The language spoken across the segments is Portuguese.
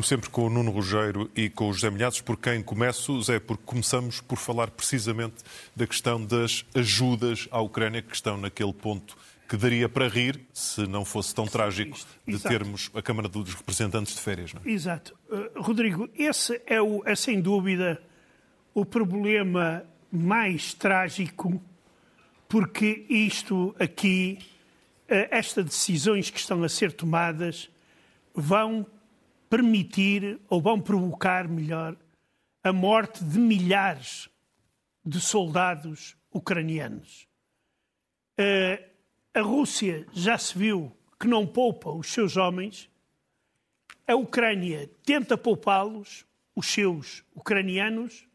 Como sempre, com o Nuno Rogério e com o José Milhados, por quem começo, Zé, porque começamos por falar precisamente da questão das ajudas à Ucrânia, que estão naquele ponto que daria para rir, se não fosse tão trágico, de Exato. termos a Câmara dos Representantes de férias. Não é? Exato. Uh, Rodrigo, esse é, o, é sem dúvida o problema mais trágico, porque isto aqui, uh, estas decisões que estão a ser tomadas, vão permitir, ou vão provocar, melhor, a morte de milhares de soldados ucranianos. Uh, a Rússia já se viu que não poupa os seus homens, a Ucrânia tenta poupá-los, os seus ucranianos,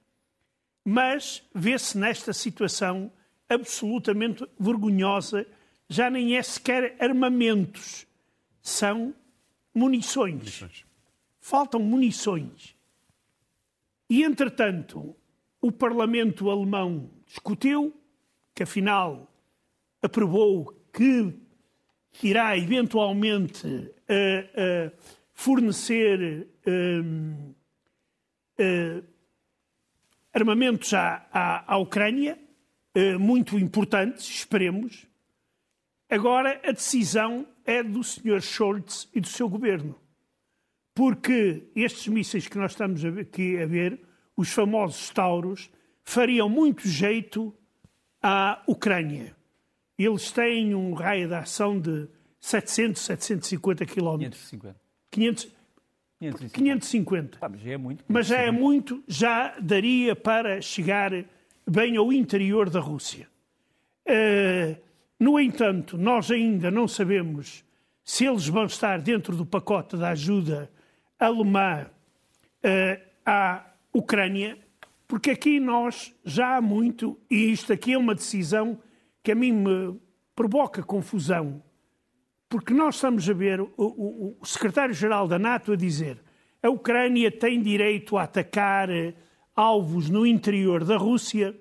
mas vê-se nesta situação absolutamente vergonhosa, já nem é sequer armamentos, são munições. munições. Faltam munições. E, entretanto, o Parlamento alemão discutiu, que afinal aprovou que irá eventualmente uh, uh, fornecer uh, armamentos à, à, à Ucrânia, muito importantes, esperemos. Agora a decisão é do Sr. Scholz e do seu governo. Porque estes mísseis que nós estamos aqui a ver, os famosos Tauros, fariam muito jeito à Ucrânia. Eles têm um raio de ação de 700, 750 quilómetros. 550. 500, 550. 550. Ah, mas já é muito. Mas já é muito, já daria para chegar bem ao interior da Rússia. Uh, no entanto, nós ainda não sabemos se eles vão estar dentro do pacote da ajuda alemã uh, à Ucrânia, porque aqui nós já há muito, e isto aqui é uma decisão que a mim me provoca confusão, porque nós estamos a ver o, o, o secretário-geral da NATO a dizer a Ucrânia tem direito a atacar eh, alvos no interior da Rússia,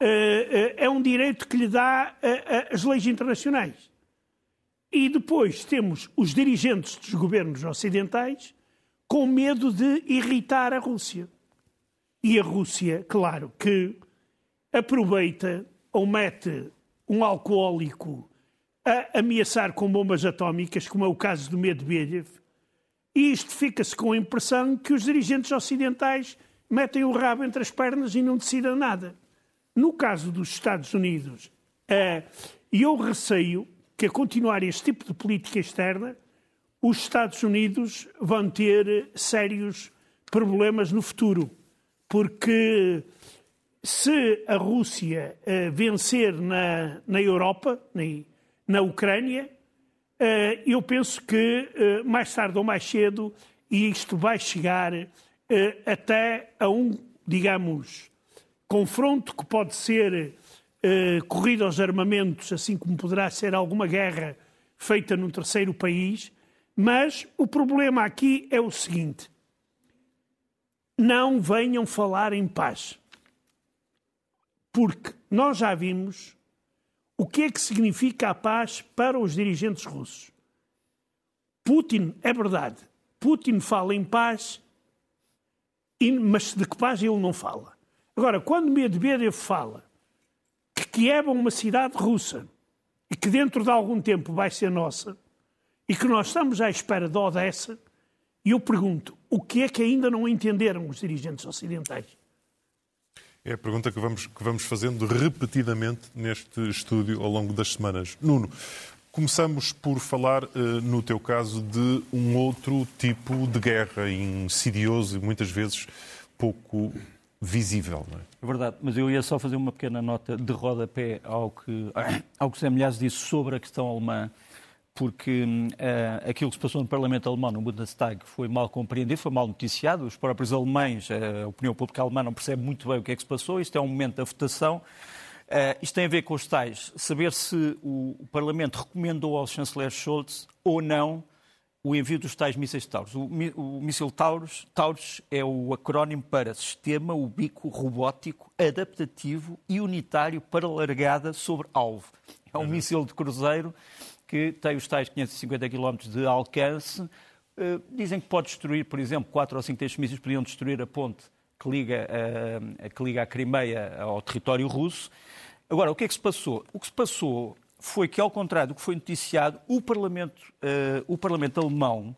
eh, é um direito que lhe dá as leis internacionais. E depois temos os dirigentes dos governos ocidentais com medo de irritar a Rússia. E a Rússia, claro, que aproveita ou mete um alcoólico a ameaçar com bombas atómicas, como é o caso do Medvedev, e isto fica-se com a impressão que os dirigentes ocidentais metem o rabo entre as pernas e não decidam nada. No caso dos Estados Unidos, e eu receio que a continuar este tipo de política externa, os Estados Unidos vão ter sérios problemas no futuro, porque se a Rússia uh, vencer na, na Europa, na, na Ucrânia, uh, eu penso que uh, mais tarde ou mais cedo isto vai chegar até a um, digamos, confronto que pode ser corrido aos armamentos, assim como poderá ser alguma guerra feita num terceiro país. Mas o problema aqui é o seguinte: não venham falar em paz porque nós já vimos o que é que significa a paz para os dirigentes russos. Putin, é verdade, Putin fala em paz, mas de que paz ele não fala. Agora, quando Medvedev fala que Kiev é uma cidade russa e que dentro de algum tempo vai ser nossa e que nós estamos à espera de Odessa, eu pergunto, o que é que ainda não entenderam os dirigentes ocidentais? É a pergunta que vamos, que vamos fazendo repetidamente neste estúdio ao longo das semanas. Nuno, começamos por falar, eh, no teu caso, de um outro tipo de guerra, insidioso e muitas vezes pouco visível. Não é? é verdade, mas eu ia só fazer uma pequena nota de rodapé ao que, ao que Zé Milhares disse sobre a questão alemã porque uh, aquilo que se passou no Parlamento Alemão, no Bundestag, foi mal compreendido, foi mal noticiado. Os próprios alemães, uh, a opinião pública alemã não percebe muito bem o que é que se passou. Isto é um momento da votação. Uh, isto tem a ver com os tais, saber se o, o Parlamento recomendou ao chanceler Scholz ou não o envio dos tais mísseis Taurus. O, o míssil Taurus, Taurus é o acrónimo para Sistema Ubico Robótico Adaptativo e Unitário para Largada sobre Alvo. É um uhum. míssil de cruzeiro que tem os tais 550 km de alcance, Uh, dizem que pode destruir, por exemplo, quatro ou cinco destes mísseis podiam destruir a ponte que liga, uh, que liga a Crimeia ao território russo. Agora, o que é que se passou? O que se passou foi que, ao contrário do que foi noticiado, o Parlamento, uh, o Parlamento alemão,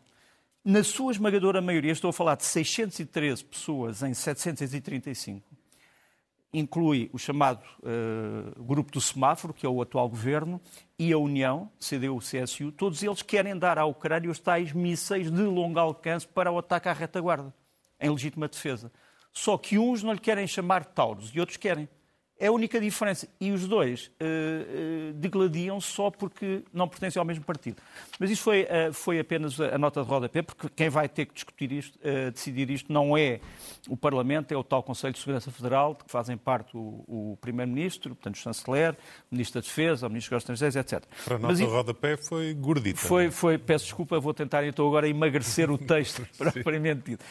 na sua esmagadora maioria, estou a falar de 613 pessoas em 735, inclui o chamado uh, grupo do semáforo, que é o atual governo, e a União, CDU-CSU, todos eles querem dar à Ucrânia os tais mísseis de longo alcance para o ataque à retaguarda, em legítima defesa. Só que uns não lhe querem chamar Tauros e outros querem. É a única diferença. E os dois uh, uh, degladiam só porque não pertencem ao mesmo partido. Mas isso foi, uh, foi apenas a nota de rodapé, porque quem vai ter que discutir isto, decidir isto não é o Parlamento, é o tal Conselho de Segurança Federal, de que fazem parte o, o Primeiro-Ministro, portanto o Chanceler, o Ministro da Defesa, o Ministro dos Estrangeiros, etc. Para a nota de rodapé foi gordita. Foi, é? foi, peço desculpa, vou tentar então agora emagrecer o texto propriamente dito.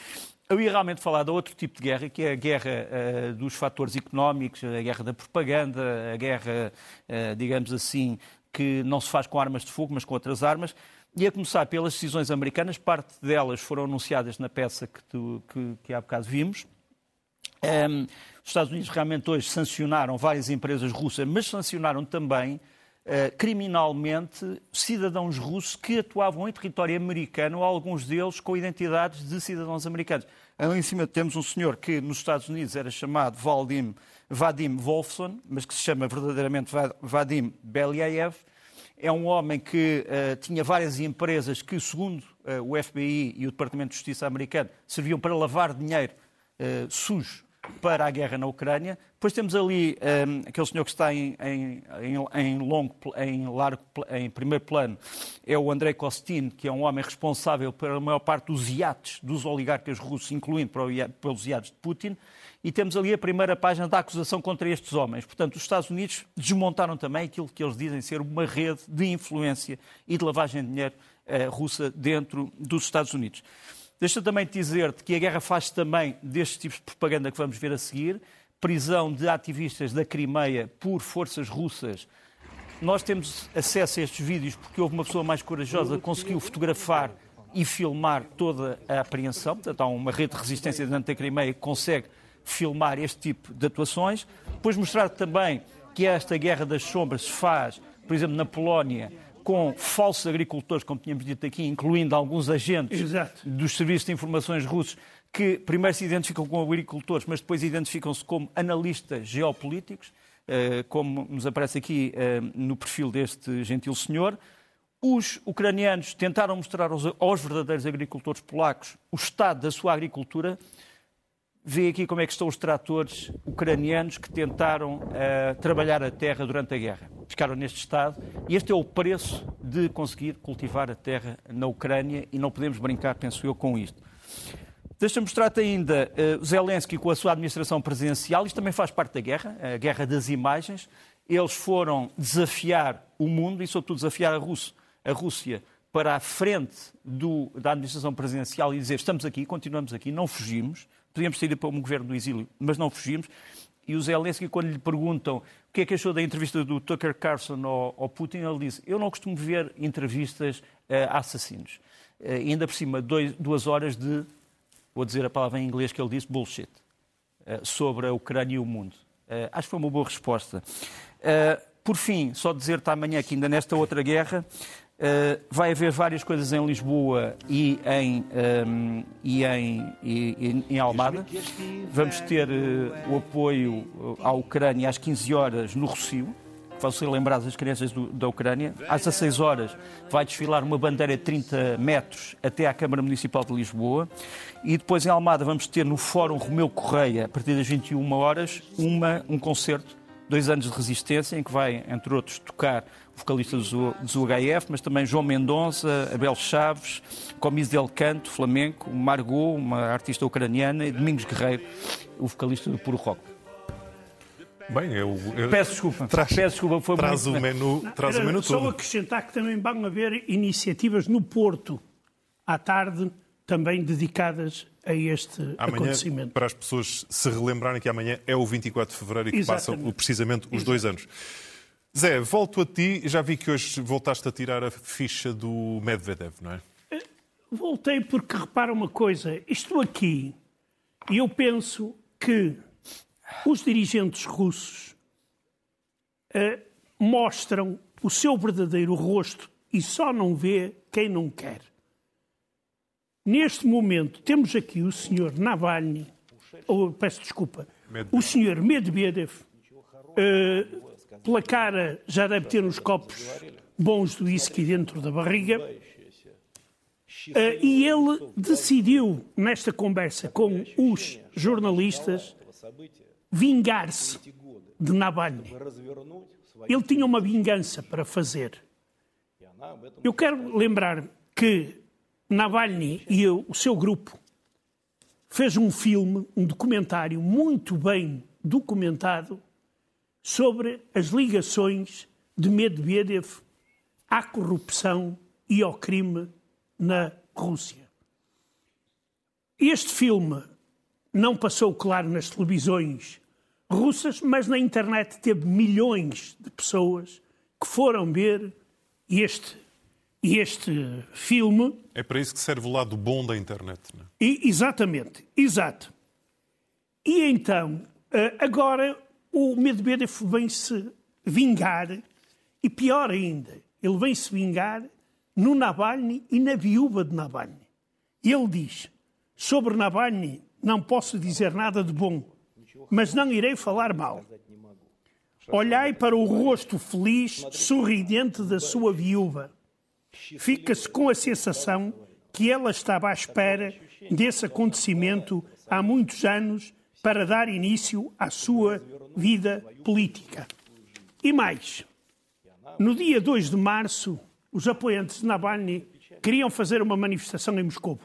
Eu ia realmente falar de outro tipo de guerra, que é a guerra uh, dos fatores económicos, a guerra da propaganda, a guerra, uh, digamos assim, que não se faz com armas de fogo, mas com outras armas. E a começar pelas decisões americanas, parte delas foram anunciadas na peça que, tu, que, que há bocado vimos. Um, ehm, os Estados Unidos realmente hoje sancionaram várias empresas russas, mas sancionaram também criminalmente cidadãos russos que atuavam em território americano, alguns deles com identidades de cidadãos americanos. Ali em cima temos um senhor que nos Estados Unidos era chamado Vadim, Vadim Wolfson, mas que se chama verdadeiramente Vadim Belyaev. É um homem que uh, tinha várias empresas que, segundo uh, o FBI e o Departamento de Justiça americano, serviam para lavar dinheiro sujo para a guerra na Ucrânia. Depois temos ali um, aquele senhor que está em, em, em, longo, em, largo, em primeiro plano, é o Andrei Kostin, que é um homem responsável pela maior parte dos iates dos oligarcas russos, incluindo pelos iates de Putin. E temos ali a primeira página da acusação contra estes homens. Portanto, os Estados Unidos desmontaram também aquilo que eles dizem ser uma rede de influência e de lavagem de dinheiro uh, russa dentro dos Estados Unidos. Deixa também dizer-te que a guerra faz também destes tipos de propaganda que vamos ver a seguir, prisão de ativistas da Crimeia por forças russas. Nós temos acesso a estes vídeos porque houve uma pessoa mais corajosa que conseguiu fotografar e filmar toda a apreensão. Portanto, há uma rede de resistência dentro da Crimeia que consegue filmar este tipo de atuações. Depois mostrar também que esta guerra das sombras se faz, por exemplo, na Polónia, com falsos agricultores, como tínhamos dito aqui, incluindo alguns agentes Exato. dos serviços de informações russos, que primeiro se identificam como agricultores, mas depois identificam-se como analistas geopolíticos, eh, como nos aparece aqui eh, no perfil deste gentil senhor. Os ucranianos tentaram mostrar aos, verdadeiros agricultores polacos o estado da sua agricultura. Vê aqui como é que estão os tratores ucranianos que tentaram uh, trabalhar a terra durante a guerra ficaram neste estado. E este é o preço de conseguir cultivar a terra na Ucrânia e não podemos brincar, penso eu, com isto. Deixa-me mostrar-te ainda uh, Zelensky com a sua administração presidencial. Isto também faz parte da guerra, a guerra das imagens. Eles foram desafiar o mundo e, sobretudo, desafiar a, Rússia, a Rússia para a frente do, da administração presidencial e dizer estamos aqui, continuamos aqui, não fugimos. Podíamos sair para um governo do exílio, mas não fugimos. E o Zelensky, quando lhe perguntam o que é que achou da entrevista do Tucker Carlson ao, ao Putin, ele disse: Eu não costumo ver entrevistas uh, a assassinos. Uh, ainda por cima, dois, duas horas de, vou dizer a palavra em inglês que ele disse, bullshit, uh, sobre a Ucrânia e o mundo. acho que foi uma boa resposta. por fim, só dizer-te amanhã que ainda nesta outra guerra, Uh, vai haver várias coisas em Lisboa e em, um, ehm, e em, e, em Almada. Vamos ter uh, o apoio à Ucrânia às 15 horas no Rocio, vão ser lembradas as crianças do, da Ucrânia. Às 16 horas vai desfilar uma bandeira de 30 metros até à Câmara Municipal de Lisboa. E depois em Almada vamos ter no Fórum Romeu Correia, a partir das 21 horas, uma, um concerto, dois anos de resistência, em que vai, entre outros, tocar vocalista do, do UHF, mas também João Mendonça, Abel Chaves, Comis del Canto, flamenco, Margot, uma artista ucraniana, e Domingos Guerreiro, o vocalista do Puro Rock. Bem, eu, eu, peço desculpa. Traz, peço desculpa, foi traz muito... o menu, Não, traz o menu só todo. Só acrescentar que também vão haver iniciativas no Porto à tarde também dedicadas a este amanhã, acontecimento. Para as pessoas se relembrarem que amanhã é o 24 de fevereiro e que Exatamente. passam precisamente os Exatamente. dois anos. Zé, volto a ti. Já vi que hoje voltaste a tirar a ficha do Medvedev, não é? voltei porque repara uma coisa, isto aqui, e eu penso que os dirigentes russos uh, mostram o seu verdadeiro rosto e só não vê quem não quer. Neste momento, temos aqui o senhor Navalny, ou peço desculpa, o senhor Medvedev, uh, pela cara já deve ter uns copos bons de whisky dentro da barriga. Uh, e ele decidiu, nesta conversa com os jornalistas, vingar-se de Navalny. Ele tinha uma vingança para fazer. Eu quero lembrar que Navalny e eu, o seu grupo fez um filme, um documentário muito bem documentado sobre as ligações de Medvedev à corrupção e ao crime na Rússia. Este filme não passou claro nas televisões russas, mas na internet teve milhões de pessoas que foram ver este, este filme. É para isso que serve o lado bom da internet, não é? E, exatamente, exato. E então, eh, agora o Medvedev vem-se vingar, e pior ainda, ele vem-se vingar no Navalny e na viúva de Navalny. Ele diz: sobre Navalny não posso dizer nada de bom, mas não irei falar mal. Olhai para o rosto feliz, sorridente da sua viúva. Fica-se com a sensação que ela estava à espera desse acontecimento há muitos anos para dar início à sua vida política. E mais, no dia 2 de março, os apoiantes de Navalny queriam fazer uma manifestação em Moscou.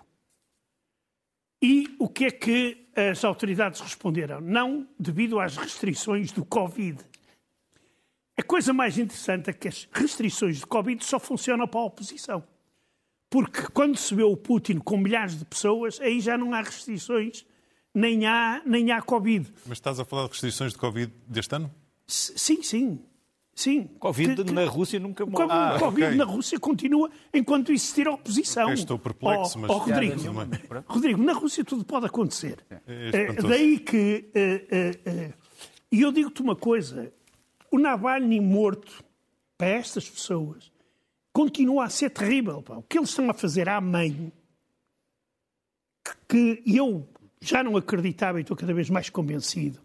E o que é que as autoridades responderam? Não, devido às restrições do Covid. A coisa mais interessante é que as restrições de Covid só funcionam para a oposição. Porque quando se vê o Putin com milhares de pessoas, aí já não há restrições, nem há, nem há Covid. Mas estás a falar de restrições de Covid deste ano? S sim, sim. Sim. Covid que, que, na Rússia nunca morre. Ah, Covid okay. na Rússia continua enquanto existir oposição. Okay, estou perplexo, oh, mas... Oh, Rodrigo, Rodrigo, na Rússia tudo pode acontecer. É, é daí que... Uh, uh, uh, e eu digo-te uma coisa. O Navalny morto, para estas pessoas, continua a ser terrível. Pá. O que eles estão a fazer à mãe, que eu já não acreditava e estou cada vez mais convencido,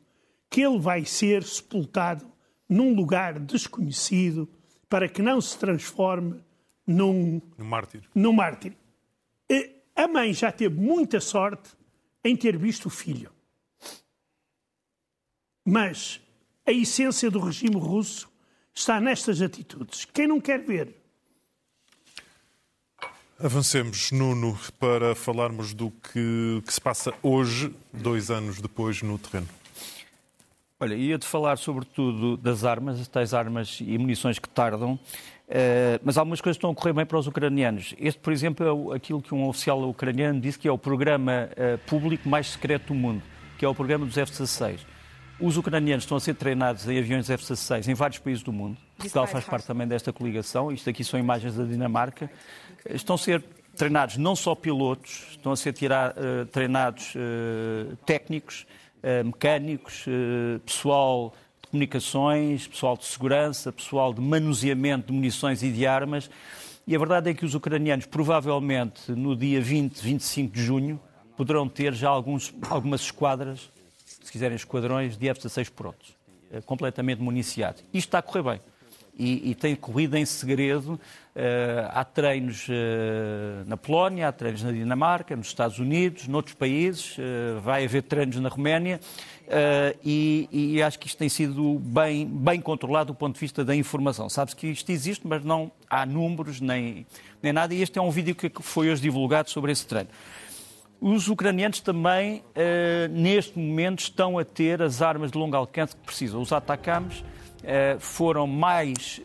que ele vai ser sepultado num lugar desconhecido para que não se transforme num, num mártir. Num mártir. A mãe já teve muita sorte em ter visto o filho. Mas a essência do regime russo está nestas atitudes. Quem não quer ver? Avancemos, Nuno, para falarmos do que, que se passa hoje, dois anos depois, no terreno. Olha, ia-te falar sobretudo das armas, as tais armas e munições que tardam, uh, mas algumas coisas estão a correr bem para os ucranianos. Este, por exemplo, é aquilo que um oficial ucraniano disse que é o programa uh, público mais secreto do mundo, que é o programa dos F-16. Os ucranianos estão a ser treinados em aviões F-16 em vários países do mundo. Portugal faz parte também desta coligação. Isto aqui são imagens da Dinamarca. Estão a ser treinados não só pilotos, estão a ser tirar, uh, treinados uh, técnicos, uh, mecânicos, pessoal de comunicações, pessoal de segurança, pessoal de manuseamento de munições e de armas. E a verdade é que os ucranianos, provavelmente no dia 20, 25 de junho, poderão ter já alguns, algumas esquadras se quiserem, esquadrões de F-16 prontos, eh, completamente municiados. Isto está a correr bem. E, e tem corrido em segredo. Uh, há treinos uh, na Polónia, há treinos na Dinamarca, nos Estados Unidos, noutros países, uh, vai haver treinos na Roménia e, e, acho que isto tem sido bem, bem controlado do ponto de vista da informação. Sabe-se que isto existe, mas não há números nem, nem nada. E este é um vídeo que foi hoje divulgado sobre esse treino. Os ucranianos também, uh, neste momento, estão a ter as armas de longo alcance que precisam. Os atacams foram mais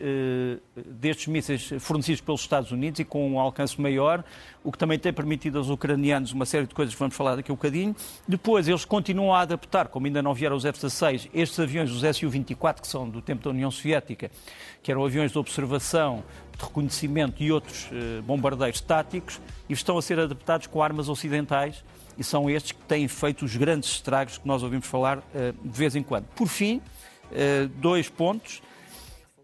destes mísseis fornecidos pelos Estados Unidos e com um alcance maior, o que também tem permitido aos ucranianos uma série de coisas que vamos falar daqui a um bocadinho. Depois, eles continuam a adaptar, como ainda não vieram os F-16, estes aviões, os Su-24, que são do tempo da União Soviética, que eram aviões de observação, de reconhecimento e outros bombardeiros táticos, e estão a ser adaptados com armas ocidentais e são estes que têm feito os grandes estragos que nós ouvimos falar de vez em quando. Por fim, dois pontos.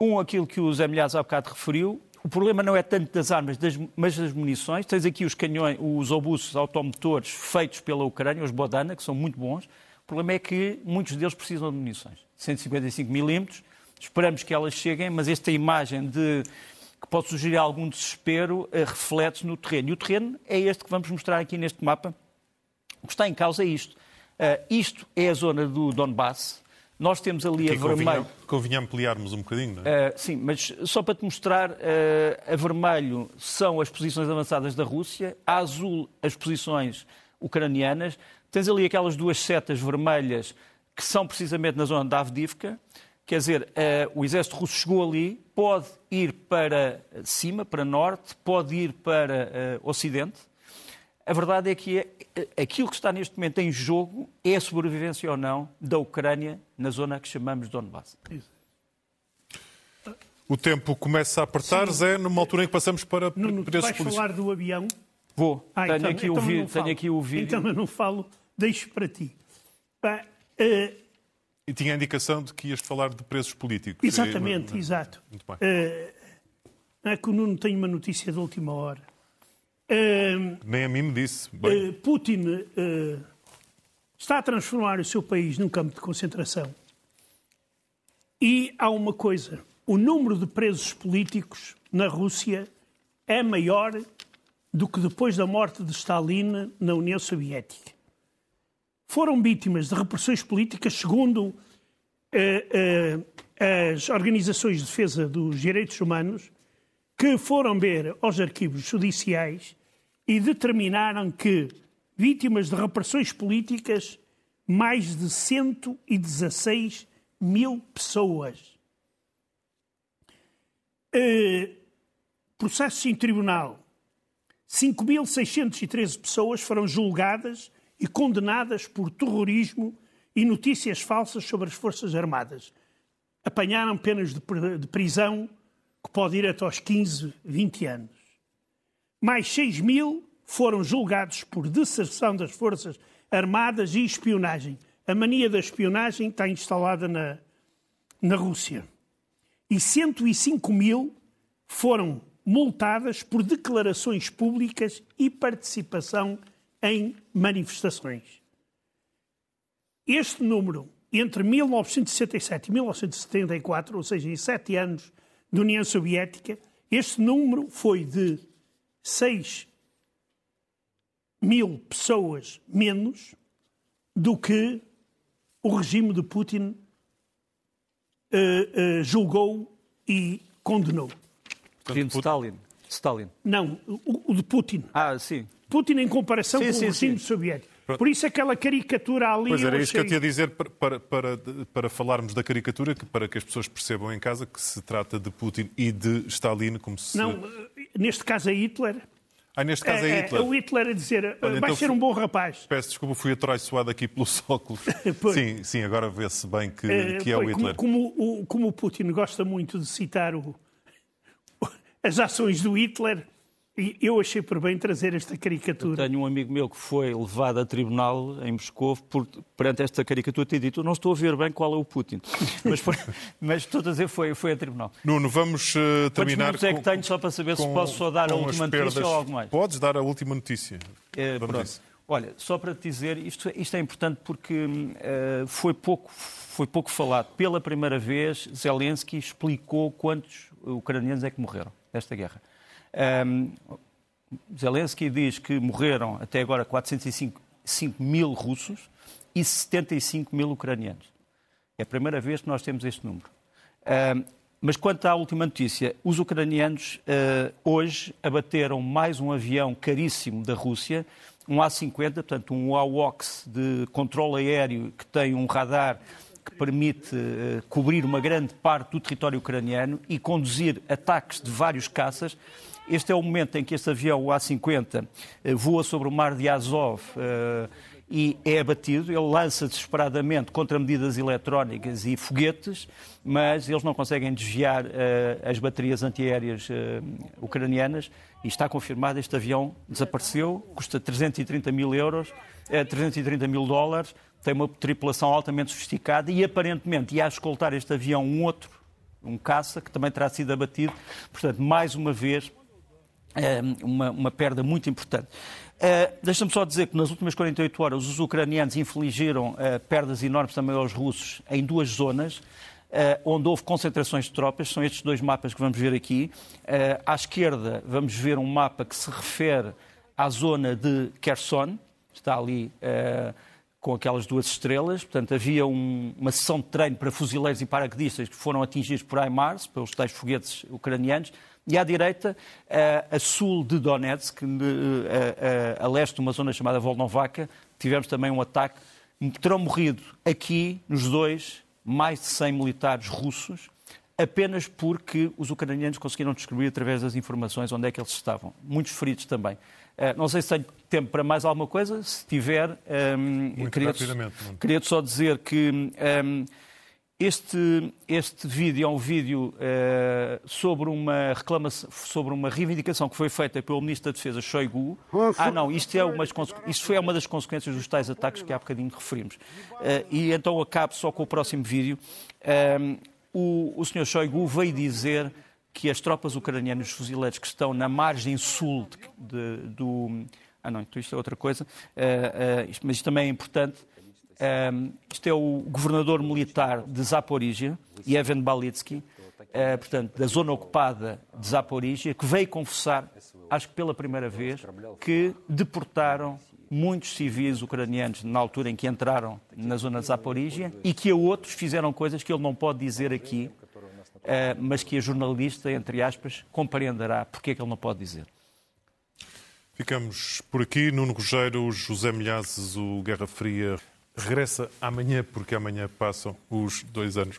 Um, aquilo que o Zé Milhares há bocado referiu. O problema não é tanto das armas, das, mas das munições. Tens aqui os canhões, os obusos automotores feitos pela Ucrânia, os Bodana, que são muito bons. O problema é que muitos deles precisam de munições. 155 milímetros. Esperamos que elas cheguem, mas esta imagem de que pode sugerir algum desespero uh, reflete-se no terreno. E o terreno é este que vamos mostrar aqui neste mapa, o que está em causa é isto. Uh, isto é a zona do Donbass. Nós temos ali Aqui a vermelho. Convinha ampliarmos um bocadinho, não é? Uh, sim, mas só para te mostrar, uh, a vermelho são as posições avançadas da Rússia, a azul as posições ucranianas. Tens ali aquelas duas setas vermelhas que são precisamente na zona da Avdivka. Quer dizer, uh, o exército russo chegou ali, pode ir para cima, para norte, pode ir para ocidente a verdade é que é, é, aquilo que está neste momento em jogo é a sobrevivência ou não da Ucrânia na zona que chamamos de Donbass. O tempo começa a apertar, Sim. Zé, numa altura em que passamos para Nuno, preços vais falar do avião? Vou. Ah, tenho, então, aqui então o vi... tenho aqui o vídeo. Então eu não falo, deixo para ti. uh... E tinha a indicação de que ias falar de preços políticos. Exatamente, exato. Muito bem. Uh, é que o Nuno tem uma notícia de última hora. Uh, Nem a mim me disse. Uh, Putin uh, está a transformar o seu país num campo de concentração. E há uma coisa: o número de presos políticos na Rússia é maior do que depois da morte de Stalin na União Soviética. Foram vítimas de repressões políticas, segundo as organizações de defesa dos direitos humanos, que foram ver aos arquivos judiciais e determinaram que, vítimas de repressões políticas, mais de 116 mil pessoas. Uh, processos em tribunal. 5.613 pessoas foram julgadas e condenadas por terrorismo e notícias falsas sobre as Forças Armadas. Apanharam penas de prisão que pode ir até aos 15, 20 anos mais 6 mil foram julgados por deserção das Forças Armadas e espionagem. A mania da espionagem está instalada na, na Rússia. E 105 mil foram multadas por declarações públicas e participação em manifestações. Este número, entre 1967 e 1974, ou seja, em sete anos de União Soviética, este número foi de 6 mil pessoas menos do que o regime de Putin uh, uh, julgou e condenou. Regime de Stalin. Stalin. Não, o, o, de Putin. Ah, sim. Putin em comparação sim, com sim, o regime sim. soviético. Por isso aquela caricatura ali. Pois era achei... isso que eu tinha a dizer para, para, para, falarmos da caricatura, para que as pessoas percebam em casa que se trata de Putin e de Stalin como se. Não, neste caso é Hitler. Ah, neste caso é, é, é Hitler. É o Hitler a dizer, Olha, vai então ser um bom rapaz. Peço desculpa, fui atraiçoado aqui pelos óculos. sim, sim, agora vê-se bem que, é, que é o Hitler. Como, como, o, como o Putin gosta muito de citar o, as ações do Hitler, eu achei por bem trazer esta caricatura. Eu tenho um amigo meu que foi levado a tribunal em Moscou por, perante esta caricatura ter dito não estou a ver bem qual é o Putin. mas, foi, mas estou a dizer foi, foi a tribunal. Nuno, vamos uh, terminar Quantos é que tenho só para saber com, se posso só dar a última notícia ou algo mais? Podes dar a última notícia. É, Olha, só para te dizer, isto, isto é importante porque uh, foi, pouco, foi pouco falado. Pela primeira vez, Zelensky explicou quantos ucranianos é que morreram nesta guerra. Um, Zelensky diz que morreram até agora 405 mil russos e 75 mil ucranianos. É a primeira vez que nós temos este número. Um, mas quanto à última notícia, os ucranianos uh, hoje abateram mais um avião caríssimo da Rússia, um A-50, portanto um AWACS de controle aéreo que tem um radar que permite uh, cobrir uma grande parte do território ucraniano e conduzir ataques de vários caças. Este é o momento em que este avião, o A-50, uh, voa sobre o mar de Azov uh, e é abatido. Ele lança desesperadamente contra medidas eletrónicas e foguetes, mas eles não conseguem desviar as baterias antiaéreas ucranianas e está confirmado, este avião desapareceu, custa 330 mil euros, 330 mil dólares, tem uma tripulação altamente sofisticada e aparentemente ia escoltar este avião um outro, um caça, que também terá sido abatido. Portanto, mais uma vez, uma, uma perda muito importante. Uh, Deixa-me só dizer que nas últimas 48 horas os ucranianos infligiram uh, perdas enormes também aos russos em duas zonas, uh, onde houve concentrações de tropas. São estes dois mapas que vamos ver aqui. à esquerda vamos ver um mapa que se refere à zona de Kherson, está ali com aquelas duas estrelas. Portanto, havia um, uma sessão de treino para fuzileiros e paraquedistas que foram atingidos por HIMARS, pelos tais foguetes ucranianos. E à direita, a, a sul de Donetsk, a, a, a, leste de uma zona chamada Volnovaka, tivemos também um ataque. Terão morrido aqui, nos dois, mais de 100 militares russos, apenas porque os ucranianos conseguiram descobrir através das informações onde é que eles estavam. Muitos feridos também. Eh, não sei se tenho tempo para mais alguma coisa. Se tiver, um, queria, queria só dizer que um, ehm, este, este vídeo é um vídeo uh, sobre, uma reclamação, sobre uma reivindicação que foi feita pelo Ministro da Defesa, Shoigu. Ah, não, isto, é uma, isto foi uma das consequências dos tais ataques que há bocadinho referimos. Uh, e então acabo só com o próximo vídeo. Ehm, o, o Sr. Shoigu veio dizer que as tropas ucranianas, os fuzileiros que estão na margem sul de, de, do. Ah, não, então isto é outra coisa, mas isto também é importante. Uh, isto é o governador militar de Zaporizhia, Yevhen Balitsky, portanto, da zona ocupada de Zaporizhia, que veio confessar, acho que pela primeira vez, que deportaram muitos civis ucranianos na altura em que entraram na zona de Zaporizhia e que a outros fizeram coisas que ele não pode dizer aqui, eh, mas que a jornalista, entre aspas, compreenderá porque é que ele não pode dizer. Ficamos por aqui. Nuno Rogério, José Milhazes, o Guerra Fria regressa amanhã, porque amanhã passam os dois anos.